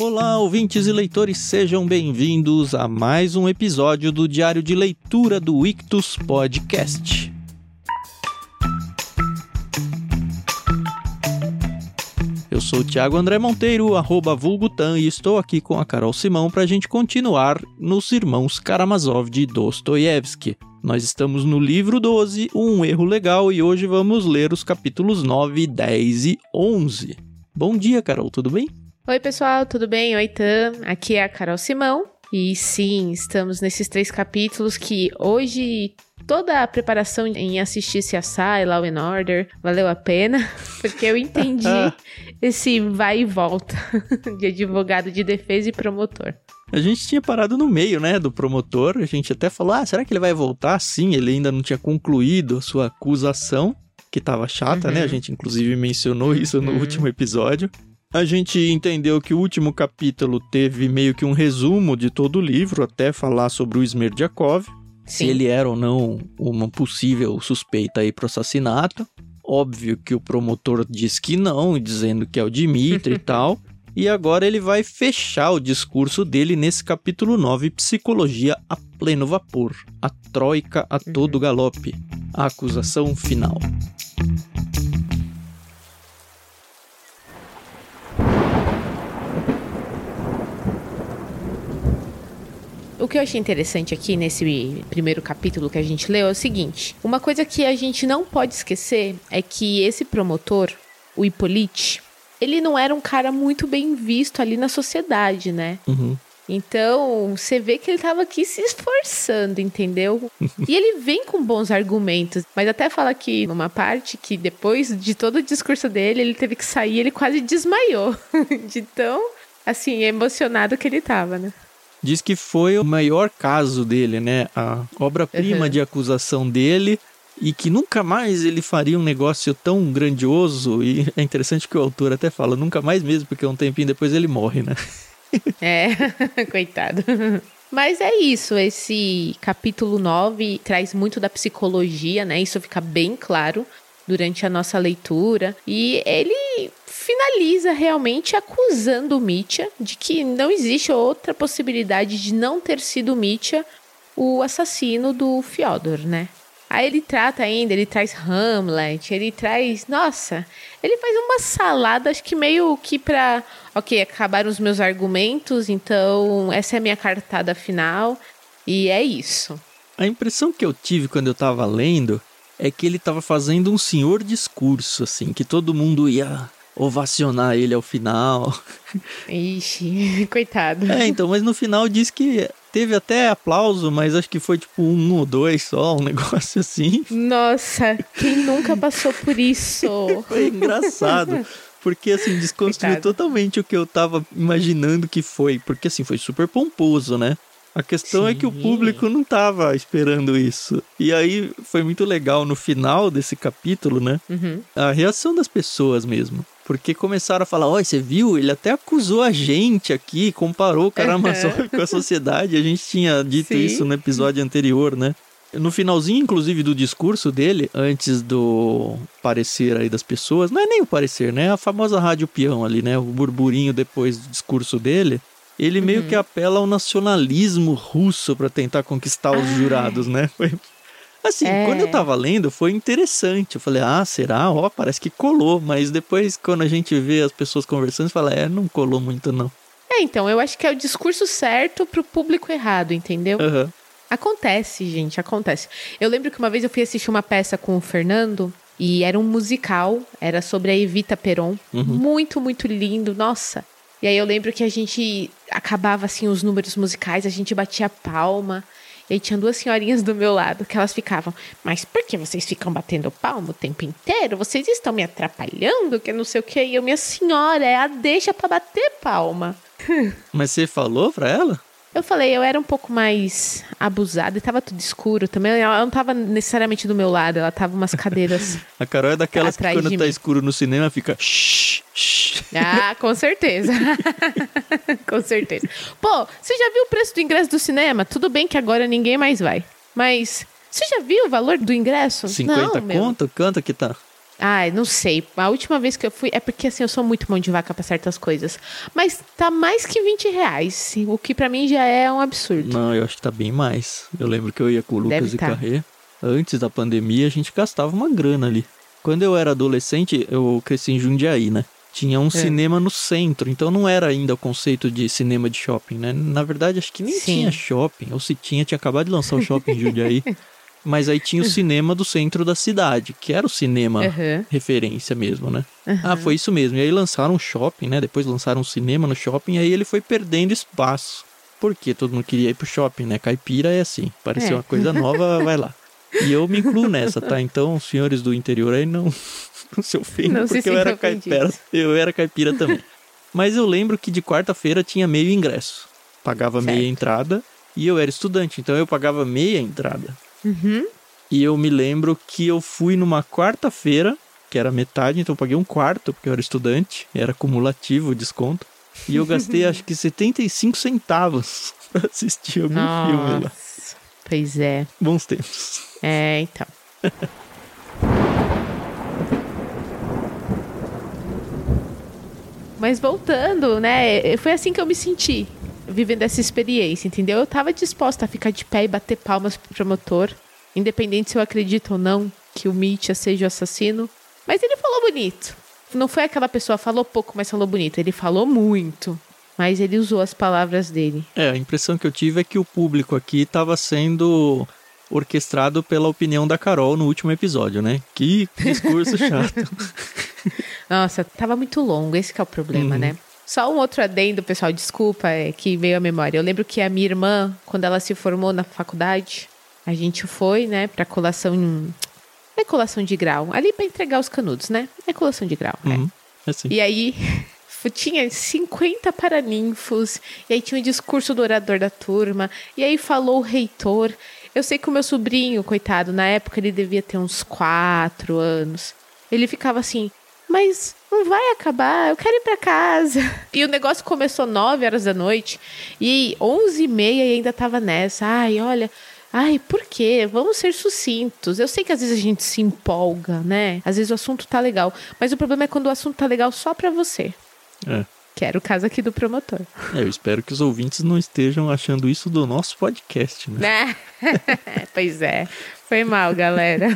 Olá, ouvintes e leitores, sejam bem-vindos a mais um episódio do Diário de Leitura do Ictus Podcast. Eu sou o Thiago André Monteiro, arroba Vulgutan, e estou aqui com a Carol Simão para a gente continuar nos Irmãos Karamazov de Dostoiévski. Nós estamos no livro 12, Um Erro Legal, e hoje vamos ler os capítulos 9, 10 e 11. Bom dia, Carol, tudo bem? Oi, pessoal, tudo bem? Oi, Tam. Aqui é a Carol Simão. E sim, estamos nesses três capítulos que hoje toda a preparação em assistir CSI, Law and Order, valeu a pena, porque eu entendi esse vai e volta de advogado de defesa e promotor. A gente tinha parado no meio, né, do promotor. A gente até falou: ah, será que ele vai voltar? Sim, ele ainda não tinha concluído a sua acusação, que tava chata, uhum. né? A gente inclusive mencionou isso no uhum. último episódio. A gente entendeu que o último capítulo teve meio que um resumo de todo o livro, até falar sobre o Smerdyakov, se ele era ou não uma possível suspeita aí pro assassinato. Óbvio que o promotor diz que não, dizendo que é o Dimitri e tal. E agora ele vai fechar o discurso dele nesse capítulo 9, Psicologia a pleno vapor. A Troika a todo uhum. galope. A acusação final. O que eu achei interessante aqui nesse primeiro capítulo que a gente leu é o seguinte: uma coisa que a gente não pode esquecer é que esse promotor, o Hippolyte, ele não era um cara muito bem visto ali na sociedade, né? Uhum. Então, você vê que ele estava aqui se esforçando, entendeu? e ele vem com bons argumentos, mas até fala aqui numa parte que depois de todo o discurso dele, ele teve que sair, ele quase desmaiou de tão assim emocionado que ele estava, né? Diz que foi o maior caso dele, né? A obra-prima uhum. de acusação dele e que nunca mais ele faria um negócio tão grandioso. E é interessante que o autor até fala, nunca mais mesmo, porque um tempinho depois ele morre, né? é, coitado. Mas é isso, esse capítulo 9 traz muito da psicologia, né? Isso fica bem claro durante a nossa leitura. E ele finaliza realmente acusando o Mitya de que não existe outra possibilidade de não ter sido Mitya o assassino do Fyodor, né? Aí ele trata ainda, ele traz Hamlet, ele traz. Nossa, ele faz uma salada, acho que meio que pra. Ok, acabaram os meus argumentos, então essa é a minha cartada final. E é isso. A impressão que eu tive quando eu tava lendo é que ele tava fazendo um senhor discurso, assim, que todo mundo ia ovacionar ele ao final. Ixi, coitado. É, então, mas no final diz que teve até aplauso, mas acho que foi tipo um ou dois só, um negócio assim. Nossa, quem nunca passou por isso? foi engraçado. Porque, assim, desconstruiu Coitado. totalmente o que eu tava imaginando que foi. Porque, assim, foi super pomposo, né? A questão Sim. é que o público não estava esperando isso. E aí foi muito legal no final desse capítulo, né? Uhum. A reação das pessoas mesmo. Porque começaram a falar: Olha, você viu? Ele até acusou a gente aqui, comparou o Karamazov com a sociedade. A gente tinha dito Sim. isso no episódio anterior, né? No finalzinho, inclusive, do discurso dele, antes do parecer aí das pessoas, não é nem o parecer, né? A famosa rádio peão ali, né? O burburinho depois do discurso dele ele uhum. meio que apela ao nacionalismo russo para tentar conquistar os ah. jurados, né? Foi Assim, é. quando eu tava lendo, foi interessante. Eu falei, ah, será? Ó, oh, parece que colou. Mas depois, quando a gente vê as pessoas conversando, fala, é, não colou muito, não. É, então, eu acho que é o discurso certo pro público errado, entendeu? Uhum. Acontece, gente, acontece. Eu lembro que uma vez eu fui assistir uma peça com o Fernando e era um musical, era sobre a Evita Peron. Uhum. Muito, muito lindo, nossa. E aí eu lembro que a gente acabava assim os números musicais, a gente batia palma. E tinha duas senhorinhas do meu lado que elas ficavam, mas por que vocês ficam batendo palma o tempo inteiro? Vocês estão me atrapalhando, que não sei o que. E eu, minha senhora, é a deixa para bater palma. Mas você falou pra ela? Eu falei, eu era um pouco mais abusada e tava tudo escuro também. Ela não tava necessariamente do meu lado, ela tava umas cadeiras. a Carol é daquelas que quando tá mim. escuro no cinema fica. Shh, shh. Ah, com certeza. com certeza. Pô, você já viu o preço do ingresso do cinema? Tudo bem que agora ninguém mais vai. Mas você já viu o valor do ingresso? 50 não, conto? Quanto que tá? Ai, não sei. A última vez que eu fui. É porque assim, eu sou muito mão de vaca pra certas coisas. Mas tá mais que 20 reais. O que para mim já é um absurdo. Não, eu acho que tá bem mais. Eu lembro que eu ia com o Lucas e tá. Carré. Antes da pandemia, a gente gastava uma grana ali. Quando eu era adolescente, eu cresci em Jundiaí, né? Tinha um é. cinema no centro, então não era ainda o conceito de cinema de shopping, né? Na verdade, acho que nem Sim. tinha shopping, ou se tinha, tinha acabado de lançar o shopping em Jundiaí. Mas aí tinha o cinema do centro da cidade, que era o cinema uhum. referência mesmo, né? Uhum. Ah, foi isso mesmo. E aí lançaram um shopping, né? Depois lançaram um cinema no shopping, e aí ele foi perdendo espaço. Porque todo mundo queria ir pro shopping, né? Caipira é assim. Pareceu é. uma coisa nova, vai lá. E eu me incluo nessa, tá? Então, os senhores do interior aí não, não se ofendam, porque eu era caipira. Eu era caipira também. Mas eu lembro que de quarta-feira tinha meio ingresso. Pagava certo. meia entrada e eu era estudante, então eu pagava meia entrada. Uhum. E eu me lembro que eu fui numa quarta-feira, que era metade, então eu paguei um quarto, porque eu era estudante, era acumulativo o desconto. E eu gastei acho que 75 centavos pra assistir algum Nossa, filme lá. Pois é. Bons tempos. É, então. Mas voltando, né? Foi assim que eu me senti vivendo essa experiência, entendeu? Eu tava disposta a ficar de pé e bater palmas pro promotor, independente se eu acredito ou não que o Mitya seja o assassino. Mas ele falou bonito. Não foi aquela pessoa falou pouco, mas falou bonito. Ele falou muito. Mas ele usou as palavras dele. É, a impressão que eu tive é que o público aqui estava sendo orquestrado pela opinião da Carol no último episódio, né? Que discurso chato. Nossa, tava muito longo, esse é o problema, uhum. né? Só um outro adendo, pessoal, desculpa, é que veio à memória. Eu lembro que a minha irmã, quando ela se formou na faculdade, a gente foi, né, pra colação. É colação de grau, ali para entregar os canudos, né? É colação de grau, né? Uhum, assim. E aí tinha 50 paraninfos, e aí tinha o discurso do orador da turma, e aí falou o reitor. Eu sei que o meu sobrinho, coitado, na época ele devia ter uns quatro anos. Ele ficava assim, mas não vai acabar, eu quero ir para casa. E o negócio começou 9 horas da noite e 11 e meia e ainda tava nessa. Ai, olha, ai, por quê? Vamos ser sucintos. Eu sei que às vezes a gente se empolga, né? Às vezes o assunto tá legal, mas o problema é quando o assunto tá legal só para você. É. Que era o caso aqui do promotor. É, eu espero que os ouvintes não estejam achando isso do nosso podcast, né? pois é. Foi mal, galera.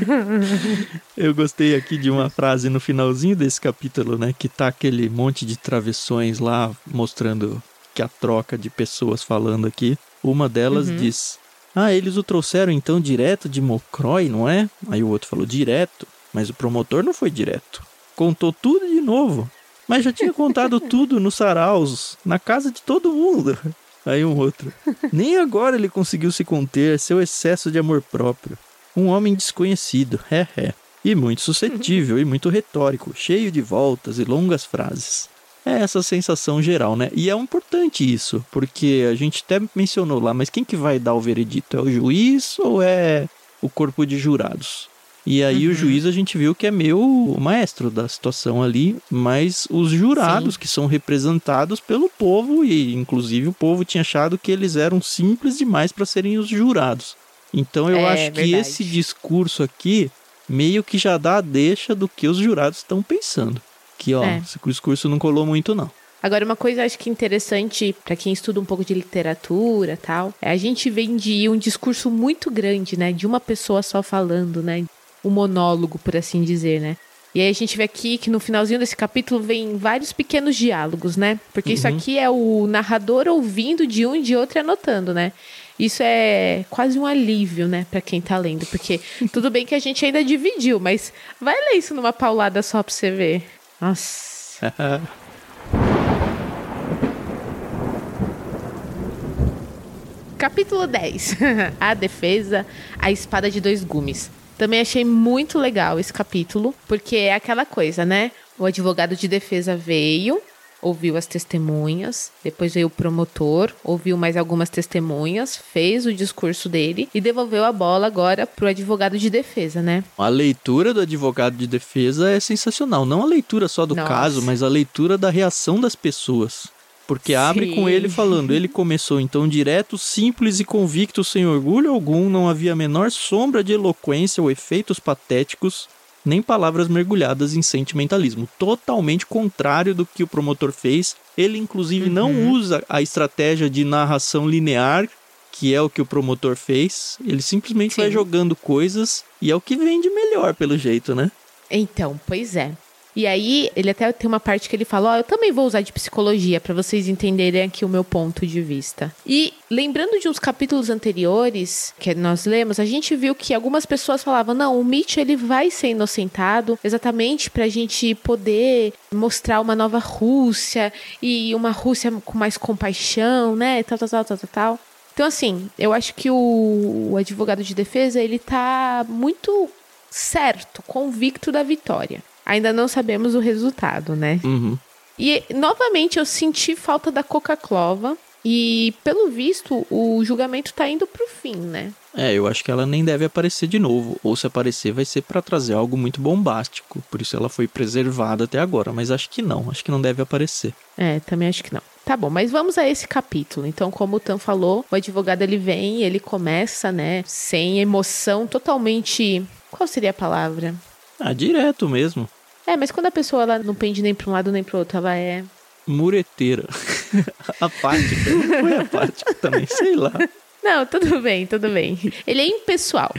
Eu gostei aqui de uma frase no finalzinho desse capítulo, né? Que tá aquele monte de travessões lá mostrando que a troca de pessoas falando aqui. Uma delas uhum. diz: Ah, eles o trouxeram então direto de Mocroy, não é? Aí o outro falou: Direto. Mas o promotor não foi direto. Contou tudo de novo. Mas já tinha contado tudo nos saraus, na casa de todo mundo. Aí um outro. Nem agora ele conseguiu se conter, seu excesso de amor próprio. Um homem desconhecido, é, é. E muito suscetível e muito retórico, cheio de voltas e longas frases. É essa sensação geral, né? E é importante isso, porque a gente até mencionou lá, mas quem que vai dar o veredito? É o juiz ou é o corpo de jurados? E aí uhum. o juiz a gente viu que é meio maestro da situação ali, mas os jurados Sim. que são representados pelo povo e inclusive o povo tinha achado que eles eram simples demais para serem os jurados. Então eu é, acho que verdade. esse discurso aqui meio que já dá a deixa do que os jurados estão pensando. Que, ó, é. esse discurso não colou muito, não. Agora, uma coisa acho que interessante para quem estuda um pouco de literatura tal, é a gente vem de um discurso muito grande, né? De uma pessoa só falando, né? Um monólogo, por assim dizer, né? E aí a gente vê aqui que no finalzinho desse capítulo vem vários pequenos diálogos, né? Porque uhum. isso aqui é o narrador ouvindo de um e de outro e anotando, né? Isso é quase um alívio, né, para quem tá lendo, porque tudo bem que a gente ainda dividiu, mas vai ler isso numa paulada só pra você ver. Nossa. Capítulo 10. a defesa, a espada de dois gumes. Também achei muito legal esse capítulo, porque é aquela coisa, né? O advogado de defesa veio, ouviu as testemunhas, depois veio o promotor, ouviu mais algumas testemunhas, fez o discurso dele e devolveu a bola agora pro advogado de defesa, né? A leitura do advogado de defesa é sensacional, não a leitura só do Nossa. caso, mas a leitura da reação das pessoas. Porque Sim. abre com ele falando, ele começou então direto, simples e convicto, sem orgulho algum, não havia a menor sombra de eloquência ou efeitos patéticos nem palavras mergulhadas em sentimentalismo. Totalmente contrário do que o promotor fez. Ele, inclusive, uhum. não usa a estratégia de narração linear, que é o que o promotor fez. Ele simplesmente Sim. vai jogando coisas e é o que vende melhor, pelo jeito, né? Então, pois é. E aí, ele até tem uma parte que ele fala: Ó, oh, eu também vou usar de psicologia para vocês entenderem aqui o meu ponto de vista. E lembrando de uns capítulos anteriores que nós lemos, a gente viu que algumas pessoas falavam: não, o Mitch ele vai ser inocentado exatamente para a gente poder mostrar uma nova Rússia e uma Rússia com mais compaixão, né? Tal, tal, tal, tal, tal. tal. Então, assim, eu acho que o, o advogado de defesa ele tá muito certo, convicto da vitória. Ainda não sabemos o resultado, né? Uhum. E novamente eu senti falta da Coca-Clova. E pelo visto, o julgamento tá indo pro fim, né? É, eu acho que ela nem deve aparecer de novo. Ou se aparecer, vai ser para trazer algo muito bombástico. Por isso ela foi preservada até agora. Mas acho que não. Acho que não deve aparecer. É, também acho que não. Tá bom, mas vamos a esse capítulo. Então, como o Tan falou, o advogado ele vem, ele começa, né, sem emoção, totalmente. Qual seria a palavra? Ah, direto mesmo. É, mas quando a pessoa ela não pende nem para um lado nem para outro, ela é mureteira. apática. Não foi apática também, sei lá. Não, tudo bem, tudo bem. Ele é impessoal.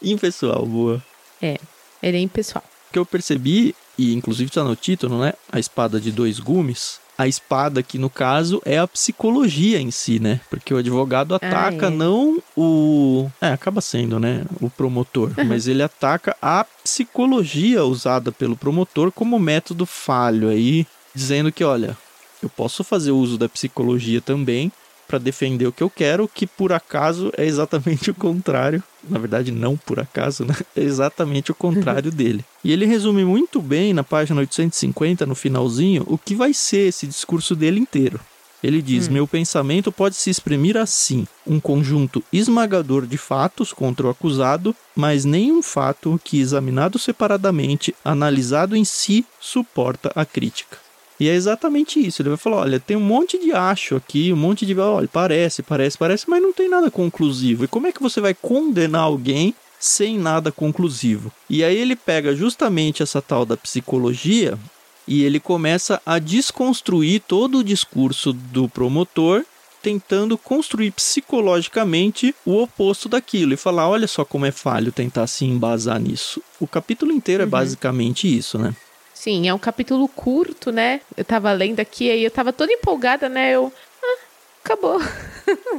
Impessoal, boa. É, ele é impessoal. O que eu percebi, e inclusive está no título, né? A espada de dois gumes a espada aqui no caso é a psicologia em si, né? Porque o advogado ataca ah, é. não o. É, acaba sendo, né? O promotor. Uhum. Mas ele ataca a psicologia usada pelo promotor como método falho aí, dizendo que, olha, eu posso fazer uso da psicologia também para defender o que eu quero, que por acaso é exatamente o contrário. Na verdade, não por acaso, né? É exatamente o contrário dele. E ele resume muito bem na página 850, no finalzinho, o que vai ser esse discurso dele inteiro. Ele diz: hum. Meu pensamento pode se exprimir assim: um conjunto esmagador de fatos contra o acusado, mas nenhum fato que, examinado separadamente, analisado em si, suporta a crítica. E é exatamente isso. Ele vai falar: olha, tem um monte de acho aqui, um monte de. Olha, parece, parece, parece, mas não tem nada conclusivo. E como é que você vai condenar alguém sem nada conclusivo? E aí ele pega justamente essa tal da psicologia e ele começa a desconstruir todo o discurso do promotor tentando construir psicologicamente o oposto daquilo e falar, olha só como é falho tentar se embasar nisso. O capítulo inteiro é uhum. é basicamente isso, né? Sim, é um capítulo curto, né? Eu tava lendo aqui e eu tava toda empolgada, né? Eu. Ah, acabou.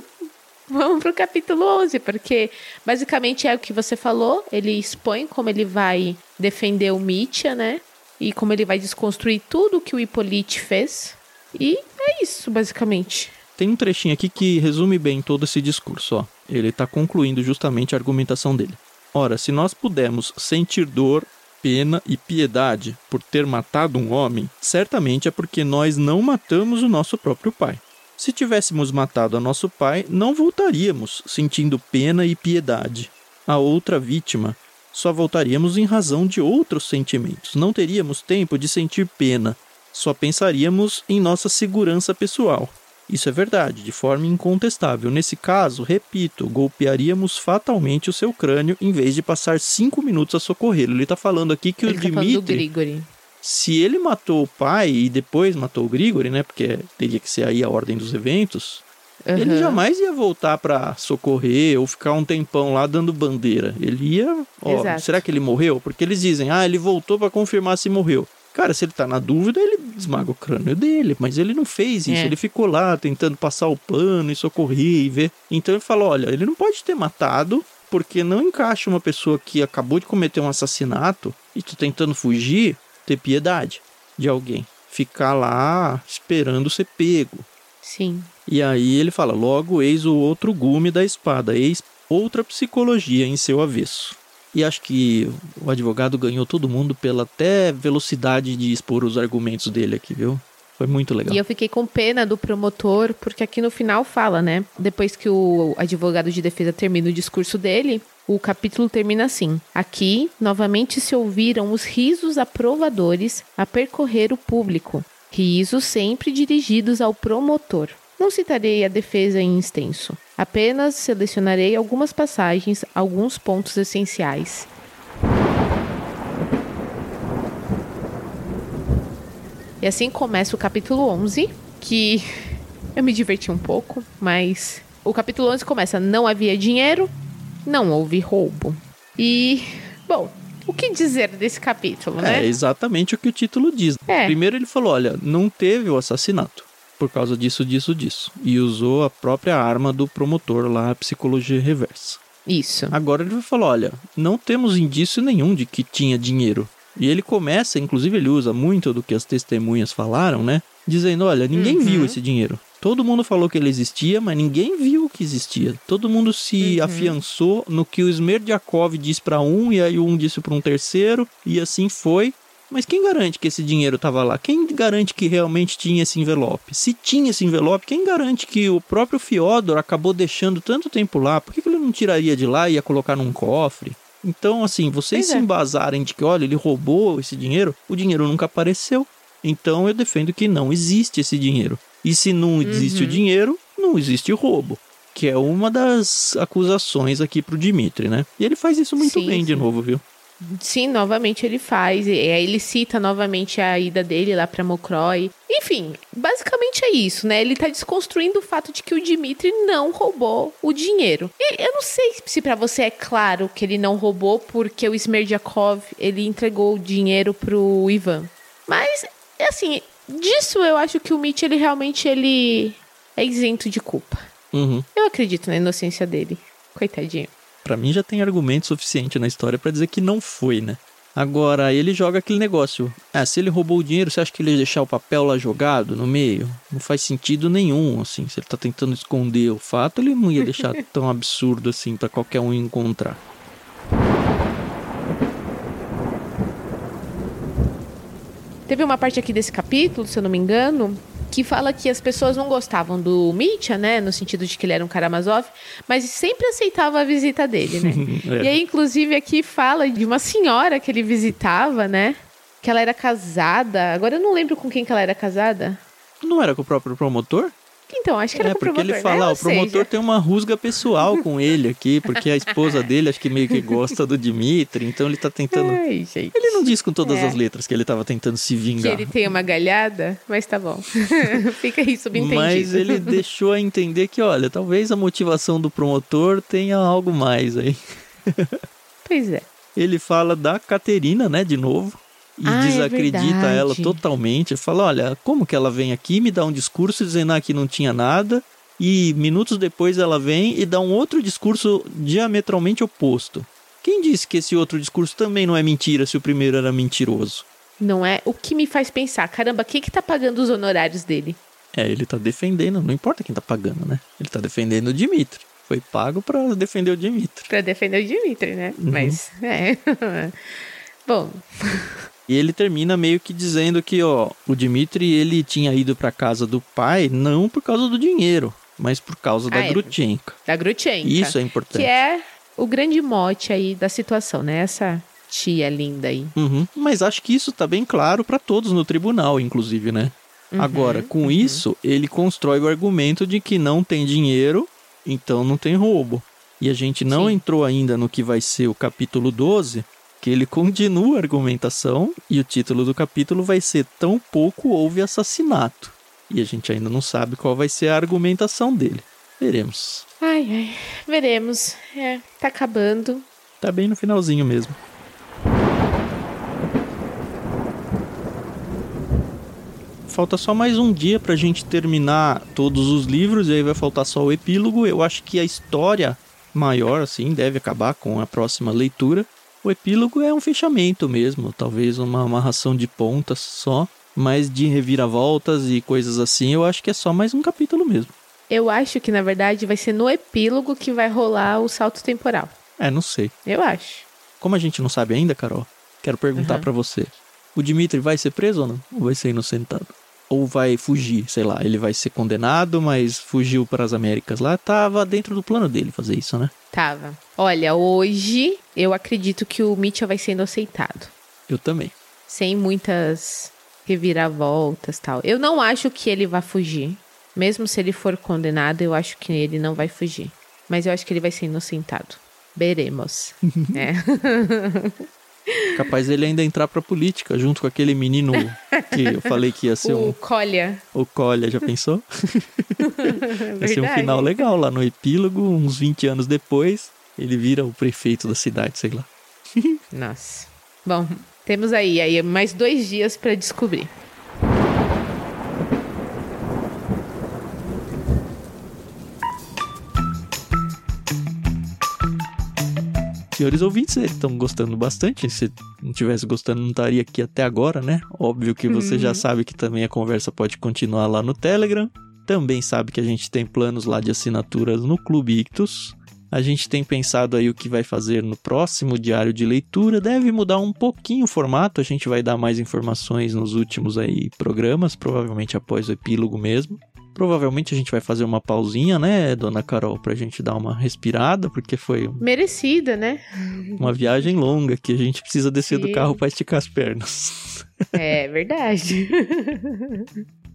Vamos pro capítulo 11, porque basicamente é o que você falou. Ele expõe como ele vai defender o Mitya, né? E como ele vai desconstruir tudo que o Hippolyte fez. E é isso, basicamente. Tem um trechinho aqui que resume bem todo esse discurso, ó. Ele está concluindo justamente a argumentação dele. Ora, se nós pudermos sentir dor pena e piedade por ter matado um homem, certamente é porque nós não matamos o nosso próprio pai. Se tivéssemos matado a nosso pai, não voltaríamos sentindo pena e piedade. A outra vítima só voltaríamos em razão de outros sentimentos. Não teríamos tempo de sentir pena, só pensaríamos em nossa segurança pessoal. Isso é verdade, de forma incontestável. Nesse caso, repito, golpearíamos fatalmente o seu crânio em vez de passar cinco minutos a socorrê-lo. Ele está falando aqui que ele o tá Dimitri. Se ele matou o pai e depois matou o Grigori, né? Porque teria que ser aí a ordem dos eventos. Uhum. Ele jamais ia voltar para socorrer ou ficar um tempão lá dando bandeira. Ele ia. Ó, será que ele morreu? Porque eles dizem, ah, ele voltou para confirmar se morreu. Cara, se ele tá na dúvida, ele esmaga o crânio dele, mas ele não fez isso. É. Ele ficou lá tentando passar o pano e socorrer e ver. Então ele falou: olha, ele não pode ter matado, porque não encaixa uma pessoa que acabou de cometer um assassinato e tá tentando fugir, ter piedade de alguém. Ficar lá esperando ser pego. Sim. E aí ele fala: logo, eis o outro gume da espada, eis outra psicologia em seu avesso. E acho que o advogado ganhou todo mundo pela até velocidade de expor os argumentos dele aqui, viu? Foi muito legal. E eu fiquei com pena do promotor, porque aqui no final fala, né? Depois que o advogado de defesa termina o discurso dele, o capítulo termina assim: Aqui, novamente se ouviram os risos aprovadores a percorrer o público, risos sempre dirigidos ao promotor. Não citarei a defesa em extenso, apenas selecionarei algumas passagens, alguns pontos essenciais. E assim começa o capítulo 11, que eu me diverti um pouco, mas o capítulo 11 começa: não havia dinheiro, não houve roubo. E, bom, o que dizer desse capítulo, é né? É exatamente o que o título diz. É. Primeiro ele falou: olha, não teve o assassinato por causa disso, disso, disso. E usou a própria arma do promotor lá, a psicologia reversa. Isso. Agora ele vai falar: olha, não temos indício nenhum de que tinha dinheiro. E ele começa, inclusive ele usa muito do que as testemunhas falaram, né? Dizendo: olha, ninguém Uhum. viu esse dinheiro. Todo mundo falou que ele existia, mas ninguém viu que existia. Todo mundo se Uhum. afiançou no que o Smerdyakov disse para um e aí um disse para um terceiro e assim foi. Mas quem garante que esse dinheiro estava lá? Quem garante que realmente tinha esse envelope? Se tinha esse envelope, quem garante que o próprio Fyodor acabou deixando tanto tempo lá? Por que que ele não tiraria de lá e ia colocar num cofre? Então, assim, vocês se é. embasarem de que, olha, ele roubou esse dinheiro, o dinheiro nunca apareceu. Então eu defendo que não existe esse dinheiro. E se não existe Uhum. o dinheiro, não existe o roubo. Que é uma das acusações aqui pro Dimitri, né? E ele faz isso muito Sim, bem de sim. novo, viu? Sim, novamente ele faz. E aí ele cita novamente a ida dele lá pra Mokroy. Enfim, basicamente é isso, né? Ele tá desconstruindo o fato de que o Dimitri não roubou o dinheiro. E eu não sei se pra você é claro que ele não roubou porque o Smerdyakov, ele entregou o dinheiro pro Ivan. Mas, assim, disso eu acho que o Mitch, ele realmente, ele é isento de culpa. Uhum. Eu acredito na inocência dele. Coitadinho. Pra mim já tem argumento suficiente na história pra dizer que não foi, né? Agora, ele joga aquele negócio. Ah, se ele roubou o dinheiro, você acha que ele ia deixar o papel lá jogado no meio? Não faz sentido nenhum, assim. Se ele tá tentando esconder o fato, ele não ia deixar tão absurdo assim pra qualquer um encontrar. Teve uma parte aqui desse capítulo, se eu não me engano, que fala que as pessoas não gostavam do Mitya, né? No sentido de que ele era um Karamazov, mas sempre aceitava a visita dele, né? É. E aí, inclusive, aqui fala de uma senhora que ele visitava, né? Que ela era casada. Agora eu não lembro com quem que ela era casada. Não era com o próprio promotor? Então, acho que era é, porque promotor, ele fala, né? ah, Ou o promotor seja, tem uma rusga pessoal com ele aqui, porque a esposa dele acho que meio que gosta do Dimitri, então ele tá tentando. Ai, gente. Ele não diz com todas É. as letras que ele tava tentando se Que vingar. ele tem uma galhada, mas tá bom. Fica aí subentendido. Mas ele deixou a entender que, olha, talvez a motivação do promotor tenha algo mais aí. Pois é. Ele fala da Caterina, né, de novo. E Ah, é desacredita verdade. ela totalmente. Fala, olha, como que ela vem aqui, me dá um discurso dizendo ah, que não tinha nada. E minutos depois ela vem e dá um outro discurso diametralmente oposto. Quem disse que esse outro discurso também não é mentira se o primeiro era mentiroso? Não é? O que me faz pensar, caramba, quem que tá pagando os honorários dele? É, ele tá defendendo, não importa quem tá pagando, né? Ele tá defendendo o Dimitri. Foi pago pra defender o Dimitri. Pra defender o Dimitri, né? Uhum. Mas, é. Bom, E ele termina meio que dizendo que, ó, o Dimitri, ele tinha ido pra casa do pai não por causa do dinheiro, mas por causa da Ah, é. Grutchenka. da Grutchenka. Isso é importante. Que é o grande mote aí da situação, né? Essa tia linda aí. Uhum. Mas acho que isso tá bem claro pra todos no tribunal, inclusive, né? Uhum, Agora, com isso, ele constrói o argumento de que não tem dinheiro, então não tem roubo. E a gente não Sim. entrou ainda no que vai ser o capítulo 12, que ele continua a argumentação e o título do capítulo vai ser Tão pouco houve assassinato. E a gente ainda não sabe qual vai ser a argumentação dele. Veremos. Ai, ai. Veremos. É, tá acabando. Tá bem no finalzinho mesmo. Falta só mais um dia pra gente terminar todos os livros e aí vai faltar só o epílogo. Eu acho que a história maior, assim, deve acabar com a próxima leitura. O epílogo é um fechamento mesmo, talvez uma amarração de pontas só, mas de reviravoltas e coisas assim, eu acho que é só mais um capítulo mesmo. Eu acho que, na verdade, vai ser no epílogo que vai rolar o salto temporal. É, não sei. Eu acho. Como a gente não sabe ainda, Carol, quero perguntar Uhum. pra você. O Dimitri vai ser preso ou não? Ou vai ser inocentado? Ou vai fugir, sei lá, ele vai ser condenado, mas fugiu para as Américas lá, tava dentro do plano dele fazer isso, né? Tava. Olha, hoje eu acredito que o Mitchell vai ser inocentado. Eu também. Sem muitas reviravoltas tal. Eu não acho que ele vai fugir. Mesmo se ele for condenado, eu acho que ele não vai fugir. Mas eu acho que ele vai ser inocentado. Veremos. é. Capaz ele ainda entrar pra política, junto com aquele menino que eu falei que ia ser o um. Colha. O Colha, já pensou? Vai ser um final legal lá no epílogo, uns 20 anos depois, ele vira o prefeito da cidade, sei lá. Nossa. Bom, temos aí, aí mais dois dias para descobrir. Senhores ouvintes estão gostando bastante. Se não tivesse gostando, não estaria aqui até agora, né? Óbvio que você uhum. já sabe que também a conversa pode continuar lá no Telegram. Também sabe que a gente tem planos lá de assinaturas no Clube Ictus. A gente tem pensado aí o que vai fazer no próximo diário de leitura. Deve mudar um pouquinho o formato. A gente vai dar mais informações nos últimos aí programas, provavelmente após o epílogo mesmo. Provavelmente a gente vai fazer uma pausinha, né, dona Carol, pra gente dar uma respirada, porque foi. Merecida, né? Uma viagem longa que a gente precisa descer Sim. do carro para esticar as pernas. É verdade.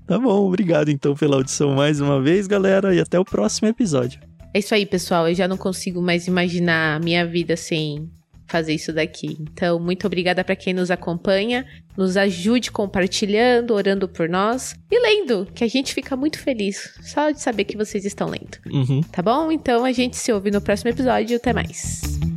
Tá bom, obrigado então pela audição mais uma vez, galera, e até o próximo episódio. É isso aí, pessoal. Eu já não consigo mais imaginar a minha vida sem fazer isso daqui. Então, muito obrigada para quem nos acompanha. Nos ajude compartilhando, orando por nós e lendo, que a gente fica muito feliz só de saber que vocês estão lendo. Uhum. Tá bom? Então a gente se ouve no próximo episódio. Até mais.